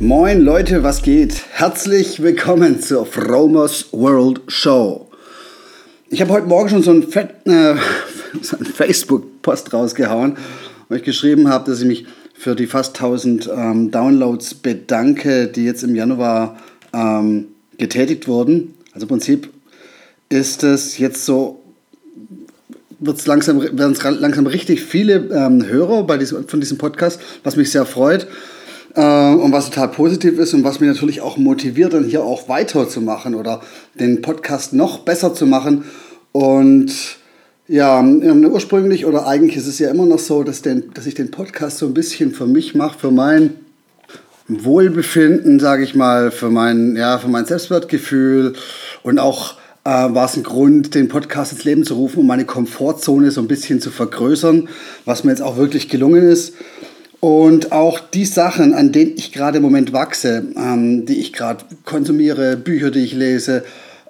Moin Leute, was geht? Herzlich willkommen zur Fromers World Show. Ich habe heute Morgen schon so einen, äh, so einen Facebook-Post rausgehauen, wo ich geschrieben habe, dass ich mich für die fast 1000 ähm, Downloads bedanke, die jetzt im Januar ähm, getätigt wurden. Also im Prinzip ist es jetzt so, wird's langsam, werden es langsam richtig viele ähm, Hörer bei diesem, von diesem Podcast, was mich sehr freut. Äh, und was total positiv ist und was mich natürlich auch motiviert, dann hier auch weiterzumachen oder den Podcast noch besser zu machen. Und ja, ursprünglich oder eigentlich ist es ja immer noch so, dass, den, dass ich den Podcast so ein bisschen für mich mache, für mein Wohlbefinden, sage ich mal, für mein, ja, für mein Selbstwertgefühl und auch äh, war es ein Grund, den Podcast ins Leben zu rufen, um meine Komfortzone so ein bisschen zu vergrößern, was mir jetzt auch wirklich gelungen ist. Und auch die Sachen, an denen ich gerade im Moment wachse, ähm, die ich gerade konsumiere, Bücher, die ich lese,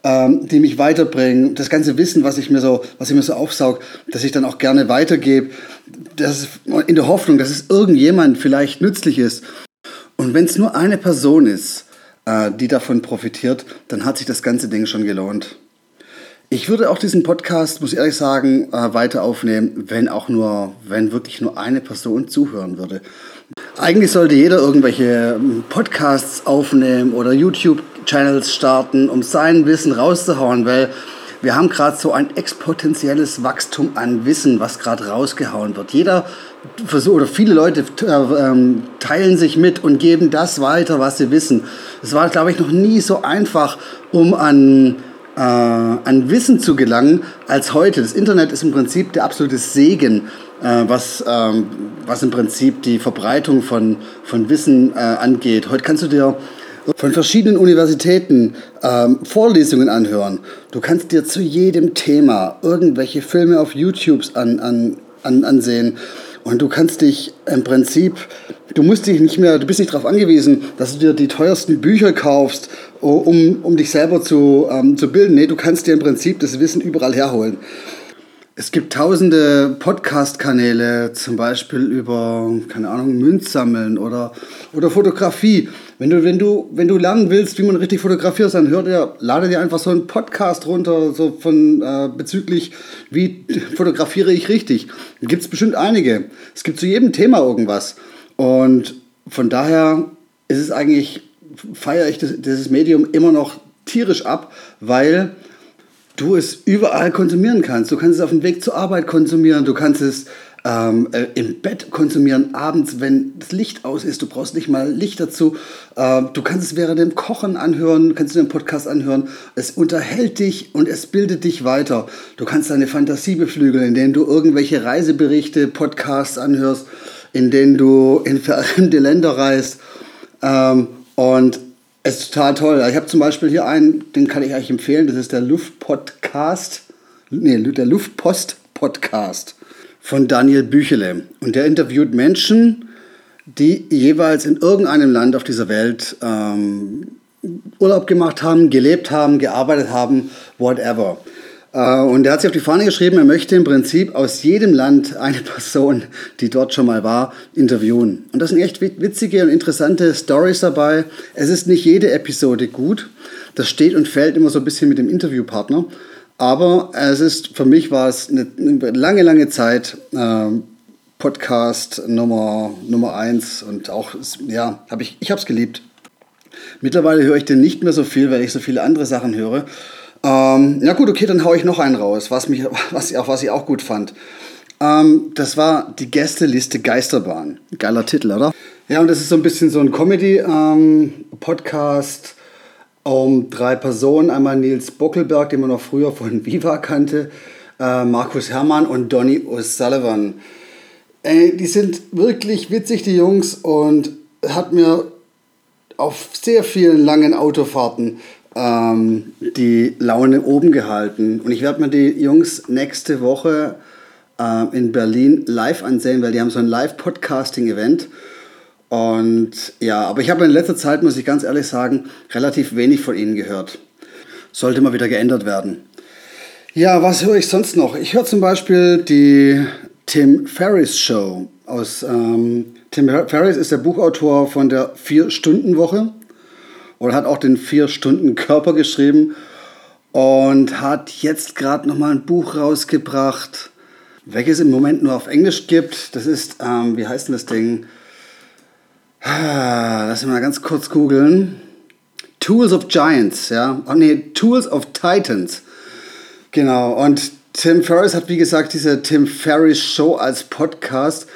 ähm, die mich weiterbringen, das ganze Wissen, was ich mir so, was ich mir so aufsaug, dass ich dann auch gerne weitergebe, das in der Hoffnung, dass es irgendjemand vielleicht nützlich ist. Und wenn es nur eine Person ist, äh, die davon profitiert, dann hat sich das ganze Ding schon gelohnt. Ich würde auch diesen Podcast, muss ich ehrlich sagen, äh, weiter aufnehmen, wenn auch nur, wenn wirklich nur eine Person zuhören würde. Eigentlich sollte jeder irgendwelche ähm, Podcasts aufnehmen oder YouTube-Channels starten, um sein Wissen rauszuhauen, weil wir haben gerade so ein exponentielles Wachstum an Wissen, was gerade rausgehauen wird. Jeder versucht, oder viele Leute äh, ähm, teilen sich mit und geben das weiter, was sie wissen. Es war, glaube ich, noch nie so einfach, um an äh, an Wissen zu gelangen als heute. Das Internet ist im Prinzip der absolute Segen, äh, was, ähm, was im Prinzip die Verbreitung von, von Wissen äh, angeht. Heute kannst du dir von verschiedenen Universitäten ähm, Vorlesungen anhören. Du kannst dir zu jedem Thema irgendwelche Filme auf YouTube an, an, an, ansehen. Und du kannst dich im Prinzip, du musst dich nicht mehr, du bist nicht darauf angewiesen, dass du dir die teuersten Bücher kaufst, um, um dich selber zu, ähm, zu bilden. Nee, du kannst dir im Prinzip das Wissen überall herholen. Es gibt tausende Podcast-Kanäle, zum Beispiel über, keine Ahnung, Münzsammeln oder, oder Fotografie. Wenn du, wenn, du, wenn du lernen willst, wie man richtig fotografiert, dann hör dir, lade dir einfach so einen Podcast runter, so von äh, bezüglich, wie fotografiere ich richtig. Da gibt es bestimmt einige. Es gibt zu jedem Thema irgendwas. Und von daher ist es eigentlich, feiere ich dieses Medium immer noch tierisch ab, weil du es überall konsumieren kannst. Du kannst es auf dem Weg zur Arbeit konsumieren, du kannst es ähm, äh, im Bett konsumieren, abends, wenn das Licht aus ist. Du brauchst nicht mal Licht dazu. Äh, du kannst es während dem Kochen anhören, kannst du den Podcast anhören. Es unterhält dich und es bildet dich weiter. Du kannst deine Fantasie beflügeln, indem du irgendwelche Reiseberichte, Podcasts anhörst, in denen du in fremde Länder reist. Ähm, und es ist total toll. Ich habe zum Beispiel hier einen, den kann ich euch empfehlen. Das ist der Luftpodcast. Nee, der Luftpost-Podcast von Daniel Büchele. Und der interviewt Menschen, die jeweils in irgendeinem Land auf dieser Welt ähm, Urlaub gemacht haben, gelebt haben, gearbeitet haben, whatever. Äh, und er hat sich auf die Fahne geschrieben, er möchte im Prinzip aus jedem Land eine Person, die dort schon mal war, interviewen. Und das sind echt witzige und interessante Stories dabei. Es ist nicht jede Episode gut. Das steht und fällt immer so ein bisschen mit dem Interviewpartner. Aber es ist, für mich war es eine, lange, lange Zeit äh, Podcast Nummer, Nummer eins und auch, ja, hab ich, ich habe es geliebt. Mittlerweile höre ich den nicht mehr so viel, weil ich so viele andere Sachen höre. Ähm, ja gut, okay, dann haue ich noch einen raus, was, mich, was, auch, was ich auch gut fand. Ähm, das war die Gästeliste Geisterbahn. Geiler Titel, oder? Ja, und das ist so ein bisschen so ein Comedy-Podcast ähm, um drei Personen. Einmal Nils Bockelberg, den man noch früher von Viva kannte, äh, Markus Herrmann und Donny O'Sullivan. Ey, die sind wirklich witzig, die Jungs, und hat mir auf sehr vielen langen Autofahrten ähm, die Laune oben gehalten. Und ich werde mir die Jungs nächste Woche äh, in Berlin live ansehen, weil die haben so ein Live-Podcasting-Event. Und ja, aber ich habe in letzter Zeit, muss ich ganz ehrlich sagen, relativ wenig von ihnen gehört. Sollte mal wieder geändert werden. Ja, was höre ich sonst noch? Ich höre zum Beispiel die Tim Ferriss Show. Aus, ähm, Tim Ferriss ist der Buchautor von der Vier-Stunden-Woche und hat auch den Vier-Stunden-Körper geschrieben und hat jetzt gerade nochmal ein Buch rausgebracht, welches im Moment nur auf Englisch gibt. Das ist, ähm, wie heißt denn das Ding? Ah, lass mich mal ganz kurz googeln. Tools of Giants, ja. Oh nee, Tools of Titans. Genau. Und Tim Ferriss hat, wie gesagt, diese Tim Ferriss Show als Podcast,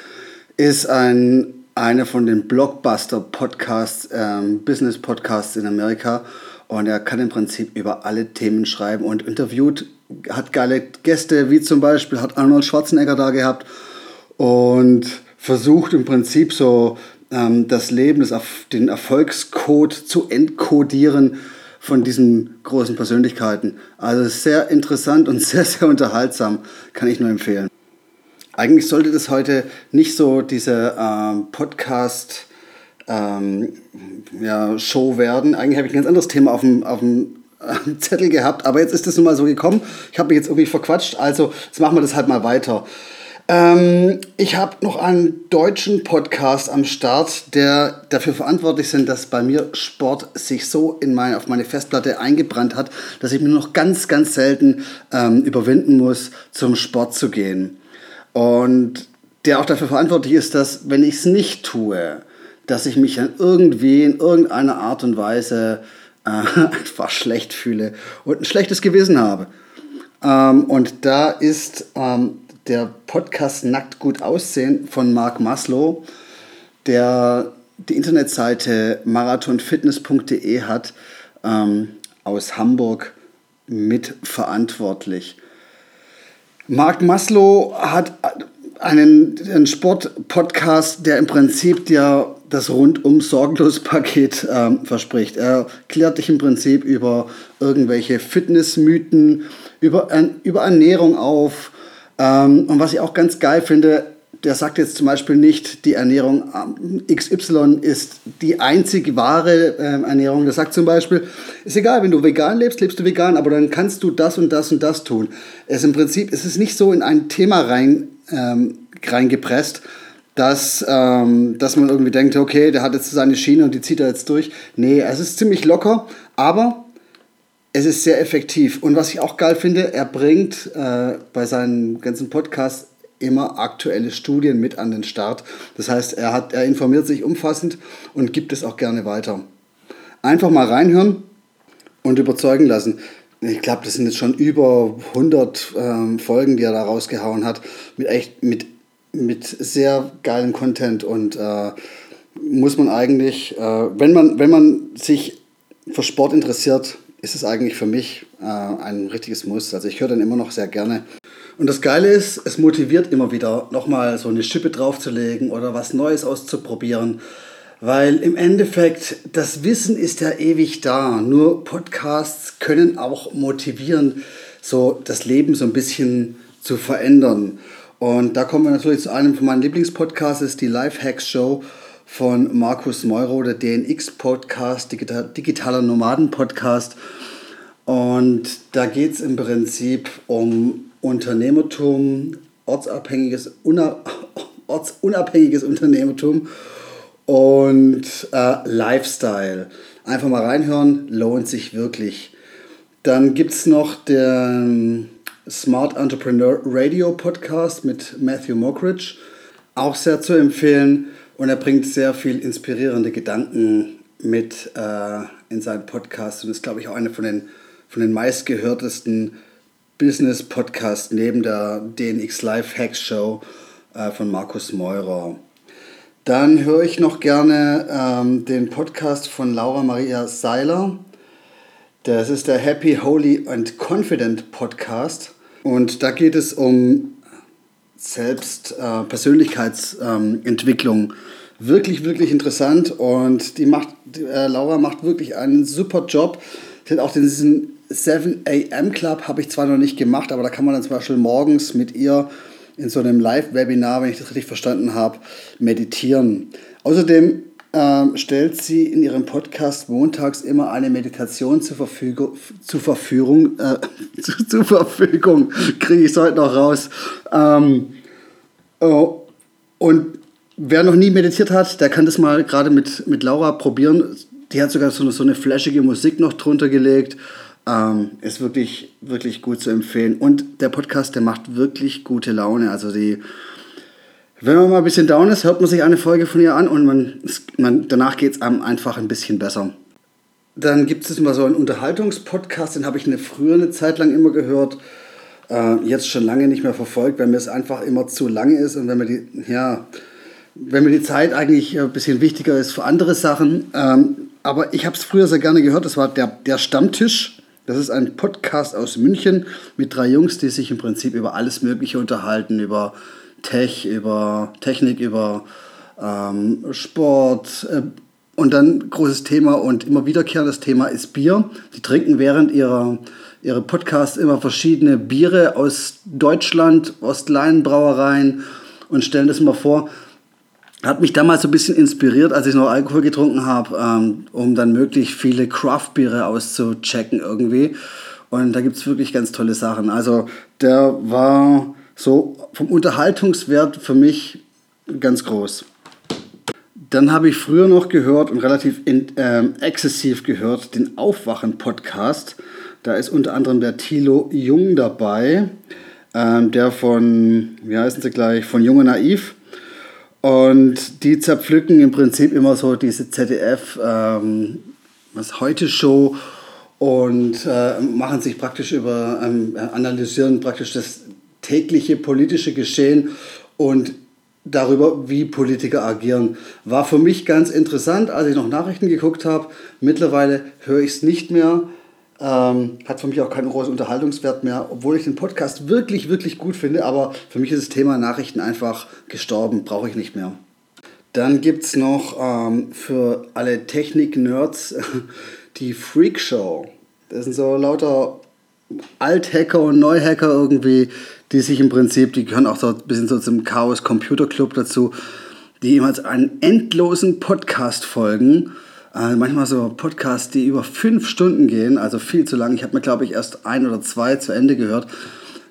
ist ein, einer von den Blockbuster-Podcasts, ähm, Business-Podcasts in Amerika. Und er kann im Prinzip über alle Themen schreiben und interviewt, hat geile Gäste, wie zum Beispiel hat Arnold Schwarzenegger da gehabt und versucht im Prinzip so ähm, das Leben, das, den Erfolgscode zu entkodieren von diesen großen Persönlichkeiten. Also sehr interessant und sehr, sehr unterhaltsam, kann ich nur empfehlen. Eigentlich sollte das heute nicht so diese ähm, Podcast ähm, ja, Show werden. Eigentlich habe ich ein ganz anderes Thema auf dem, auf dem Zettel gehabt, aber jetzt ist es nun mal so gekommen. Ich habe mich jetzt irgendwie verquatscht, also jetzt machen wir das halt mal weiter. Ähm, ich habe noch einen deutschen Podcast am Start, der dafür verantwortlich sind, dass bei mir Sport sich so in meine, auf meine Festplatte eingebrannt hat, dass ich mir noch ganz, ganz selten ähm, überwinden muss, zum Sport zu gehen. Und der auch dafür verantwortlich ist, dass wenn ich es nicht tue, dass ich mich dann irgendwie in irgendeiner Art und Weise äh, einfach schlecht fühle und ein schlechtes Gewissen habe. Ähm, und da ist ähm, der Podcast Nackt gut aussehen von Mark Maslow, der die Internetseite marathonfitness.de hat, ähm, aus Hamburg mitverantwortlich. Mark Maslow hat einen, einen Sport-Podcast, der im Prinzip dir das rundum sorglos Paket ähm, verspricht. Er klärt dich im Prinzip über irgendwelche Fitnessmythen, über, über Ernährung auf, ähm, und was ich auch ganz geil finde, der sagt jetzt zum Beispiel nicht, die Ernährung ähm, XY ist die einzig wahre ähm, Ernährung. Der sagt zum Beispiel, ist egal, wenn du vegan lebst, lebst du vegan, aber dann kannst du das und das und das tun. Es ist im Prinzip, es ist nicht so in ein Thema rein, ähm, reingepresst, dass, ähm, dass man irgendwie denkt, okay, der hat jetzt seine Schiene und die zieht er jetzt durch. Nee, es ist ziemlich locker, aber es ist sehr effektiv. Und was ich auch geil finde, er bringt äh, bei seinen ganzen Podcasts immer aktuelle Studien mit an den Start. Das heißt, er, hat, er informiert sich umfassend und gibt es auch gerne weiter. Einfach mal reinhören und überzeugen lassen. Ich glaube, das sind jetzt schon über 100 ähm, Folgen, die er da rausgehauen hat, mit echt mit, mit sehr geilem Content und äh, muss man eigentlich, äh, wenn, man, wenn man sich für Sport interessiert, ist es eigentlich für mich äh, ein richtiges Muss. Also ich höre den immer noch sehr gerne. Und das Geile ist, es motiviert immer wieder, nochmal so eine Schippe draufzulegen oder was Neues auszuprobieren. Weil im Endeffekt, das Wissen ist ja ewig da. Nur Podcasts können auch motivieren, so das Leben so ein bisschen zu verändern. Und da kommen wir natürlich zu einem von meinen Lieblingspodcasts, die Life Hacks Show von Markus Meuro, der DNX-Podcast, Digital, digitaler Nomaden-Podcast. Und da geht es im Prinzip um Unternehmertum, ortsabhängiges, una, ortsunabhängiges Unternehmertum und äh, Lifestyle. Einfach mal reinhören, lohnt sich wirklich. Dann gibt es noch den Smart Entrepreneur Radio Podcast mit Matthew Mockridge. Auch sehr zu empfehlen. Und er bringt sehr viel inspirierende Gedanken mit äh, in seinen Podcast und ist, glaube ich, auch einer von den, von den meistgehörtesten Business-Podcasts neben der DNX Live Hacks Show äh, von Markus Meurer. Dann höre ich noch gerne ähm, den Podcast von Laura Maria Seiler. Das ist der Happy, Holy and Confident Podcast. Und da geht es um selbst äh, Persönlichkeitsentwicklung. Wirklich, wirklich interessant und die macht, äh, Laura macht wirklich einen super Job. Sie hat auch diesen 7 AM Club, habe ich zwar noch nicht gemacht, aber da kann man dann zum Beispiel morgens mit ihr in so einem Live-Webinar, wenn ich das richtig verstanden habe, meditieren. Außerdem ähm, stellt sie in ihrem Podcast montags immer eine Meditation zur Verfügung, zur Verfügung, äh, zu, zur Verfügung, kriege ich es heute noch raus. Ähm, oh, und wer noch nie meditiert hat, der kann das mal gerade mit, mit Laura probieren. Die hat sogar so eine, so eine flashige Musik noch drunter gelegt. Ähm, ist wirklich, wirklich gut zu empfehlen. Und der Podcast, der macht wirklich gute Laune. Also die, wenn man mal ein bisschen down ist, hört man sich eine Folge von ihr an und man, man, danach geht es einem einfach ein bisschen besser. Dann gibt es mal so einen Unterhaltungspodcast, den habe ich eine früher eine Zeit lang immer gehört. Äh, jetzt schon lange nicht mehr verfolgt, weil mir es einfach immer zu lange ist und wenn mir die, ja, wenn mir die Zeit eigentlich ein bisschen wichtiger ist für andere Sachen. Ähm, aber ich habe es früher sehr gerne gehört. Das war der, der Stammtisch. Das ist ein Podcast aus München mit drei Jungs, die sich im Prinzip über alles Mögliche unterhalten, über Tech, über Technik, über ähm, Sport. Äh, und dann großes Thema und immer wiederkehrendes Thema ist Bier. Die trinken während ihrer, ihrer Podcasts immer verschiedene Biere aus Deutschland, Ostleinbrauereien und stellen das immer vor hat mich damals so ein bisschen inspiriert, als ich noch Alkohol getrunken habe, ähm, um dann möglichst viele Craft-Biere auszuchecken irgendwie. Und da gibt es wirklich ganz tolle Sachen. Also der war so vom Unterhaltungswert für mich ganz groß. Dann habe ich früher noch gehört und relativ in, ähm, exzessiv gehört den Aufwachen-Podcast. Da ist unter anderem der Thilo Jung dabei, ähm, der von, wie heißen sie gleich, von Junge Naiv und die zerpflücken im Prinzip immer so diese ZDF, ähm, was heute Show und äh, machen sich praktisch über, ähm, analysieren praktisch das tägliche politische Geschehen und darüber, wie Politiker agieren. War für mich ganz interessant, als ich noch Nachrichten geguckt habe. Mittlerweile höre ich es nicht mehr. Ähm, hat für mich auch keinen großen Unterhaltungswert mehr, obwohl ich den Podcast wirklich, wirklich gut finde. Aber für mich ist das Thema Nachrichten einfach gestorben, brauche ich nicht mehr. Dann gibt es noch ähm, für alle Technik-Nerds die Freak Show. Das sind so lauter Althacker und Neuhacker irgendwie, die sich im Prinzip, die gehören auch so ein bisschen so zum Chaos Computer Club dazu, die immer einen endlosen Podcast folgen äh, manchmal so Podcasts, die über fünf Stunden gehen, also viel zu lang. Ich habe mir, glaube ich, erst ein oder zwei zu Ende gehört.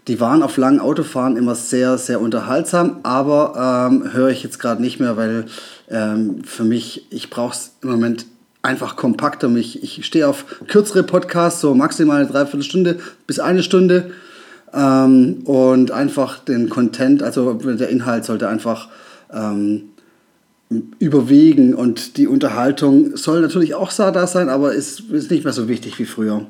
Die waren auf langen Autofahren immer sehr, sehr unterhaltsam, aber ähm, höre ich jetzt gerade nicht mehr, weil ähm, für mich, ich brauche es im Moment einfach kompakter. Mich, ich stehe auf kürzere Podcasts, so maximal eine Dreiviertelstunde bis eine Stunde. Ähm, und einfach den Content, also der Inhalt sollte einfach ähm, überwiegen und die Unterhaltung soll natürlich auch da sein, aber ist, ist nicht mehr so wichtig wie früher.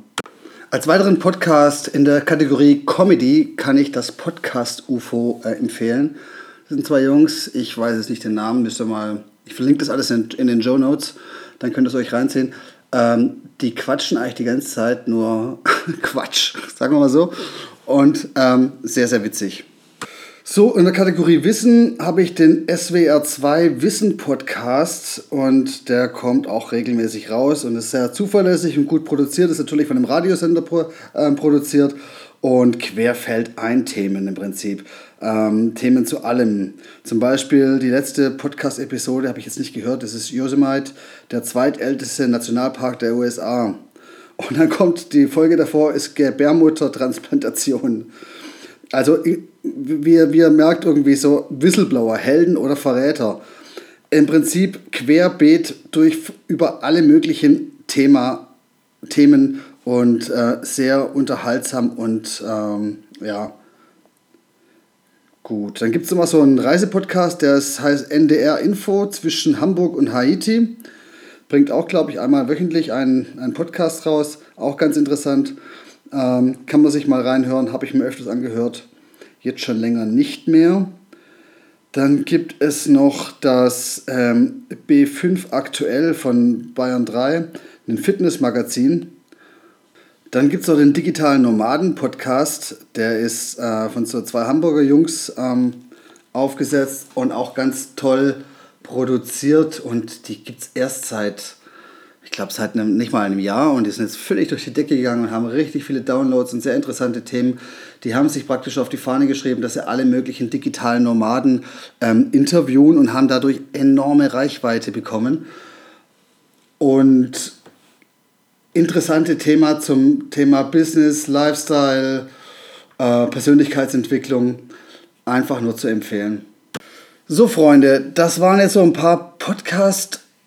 Als weiteren Podcast in der Kategorie Comedy kann ich das Podcast UFO äh, empfehlen. Das sind zwei Jungs, ich weiß jetzt nicht den Namen, müsst ihr mal, ich verlinke das alles in, in den Show Notes, dann könnt ihr es euch reinziehen. Ähm, die quatschen eigentlich die ganze Zeit nur Quatsch, sagen wir mal so. Und ähm, sehr, sehr witzig. So, in der Kategorie Wissen habe ich den SWR2 Wissen Podcast und der kommt auch regelmäßig raus und ist sehr zuverlässig und gut produziert, ist natürlich von einem Radiosender pro, äh, produziert und querfällt ein Themen im Prinzip. Ähm, Themen zu allem. Zum Beispiel die letzte Podcast-Episode habe ich jetzt nicht gehört, das ist Yosemite, der zweitälteste Nationalpark der USA. Und dann kommt die Folge davor, ist Gebärmuttertransplantation. Also wie, wie ihr merkt, irgendwie so Whistleblower, Helden oder Verräter. Im Prinzip querbeet durch über alle möglichen Thema, Themen und äh, sehr unterhaltsam und ähm, ja, gut. Dann gibt es immer so einen Reisepodcast, der heißt NDR Info zwischen Hamburg und Haiti. Bringt auch, glaube ich, einmal wöchentlich einen, einen Podcast raus. Auch ganz interessant. Ähm, kann man sich mal reinhören, habe ich mir öfters angehört jetzt schon länger nicht mehr. Dann gibt es noch das ähm, B5 aktuell von Bayern 3, ein Fitnessmagazin. Dann gibt es noch den digitalen Nomaden-Podcast, der ist äh, von so zwei Hamburger Jungs ähm, aufgesetzt und auch ganz toll produziert und die gibt es erst seit, glaube, seit einem, nicht mal einem Jahr und die sind jetzt völlig durch die Decke gegangen und haben richtig viele Downloads und sehr interessante Themen. Die haben sich praktisch auf die Fahne geschrieben, dass sie alle möglichen digitalen Nomaden ähm, interviewen und haben dadurch enorme Reichweite bekommen. Und interessante Thema zum Thema Business, Lifestyle, äh, Persönlichkeitsentwicklung einfach nur zu empfehlen. So, Freunde, das waren jetzt so ein paar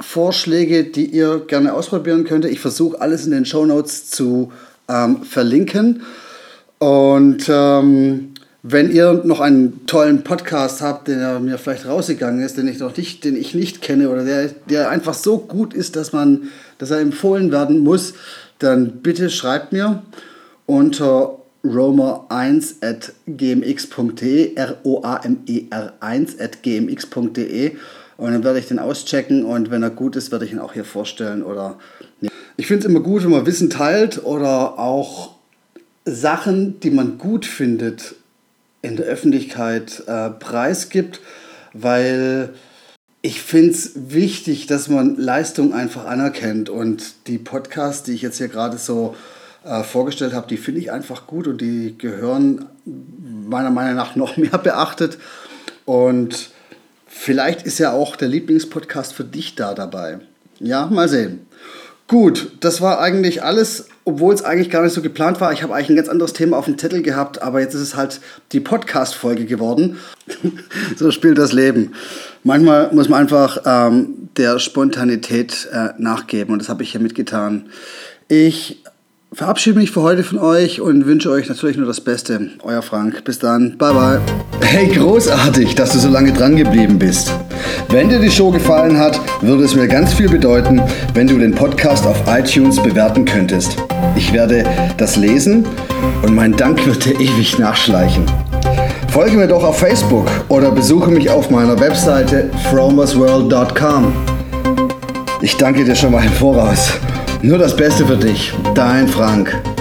Podcast-Vorschläge, die ihr gerne ausprobieren könnt. Ich versuche alles in den Show Notes zu ähm, verlinken. Und ähm, wenn ihr noch einen tollen Podcast habt, der mir vielleicht rausgegangen ist, den ich noch nicht, den ich nicht kenne oder der, der einfach so gut ist, dass man, dass er empfohlen werden muss, dann bitte schreibt mir unter romer1 at gmx.de, R-O-A-M-E-R 1 at gmx.de und dann werde ich den auschecken und wenn er gut ist, werde ich ihn auch hier vorstellen oder ich finde es immer gut, wenn man Wissen teilt oder auch Sachen, die man gut findet, in der Öffentlichkeit äh, preisgibt, weil ich finde es wichtig, dass man Leistung einfach anerkennt und die Podcasts, die ich jetzt hier gerade so äh, vorgestellt habe, die finde ich einfach gut und die gehören meiner Meinung nach noch mehr beachtet. Und vielleicht ist ja auch der Lieblingspodcast für dich da dabei. Ja, mal sehen. Gut, das war eigentlich alles, obwohl es eigentlich gar nicht so geplant war. Ich habe eigentlich ein ganz anderes Thema auf dem Zettel gehabt, aber jetzt ist es halt die Podcast-Folge geworden. so spielt das Leben. Manchmal muss man einfach ähm, der Spontanität äh, nachgeben und das habe ich hier mitgetan. Ich verabschiede mich für heute von euch und wünsche euch natürlich nur das Beste. Euer Frank. Bis dann. Bye bye. Hey, großartig, dass du so lange dran geblieben bist. Wenn dir die Show gefallen hat, würde es mir ganz viel bedeuten, wenn du den Podcast auf iTunes bewerten könntest. Ich werde das lesen und mein Dank wird dir ewig nachschleichen. Folge mir doch auf Facebook oder besuche mich auf meiner Webseite fromersworld.com. Ich danke dir schon mal im Voraus. Nur das Beste für dich, dein Frank.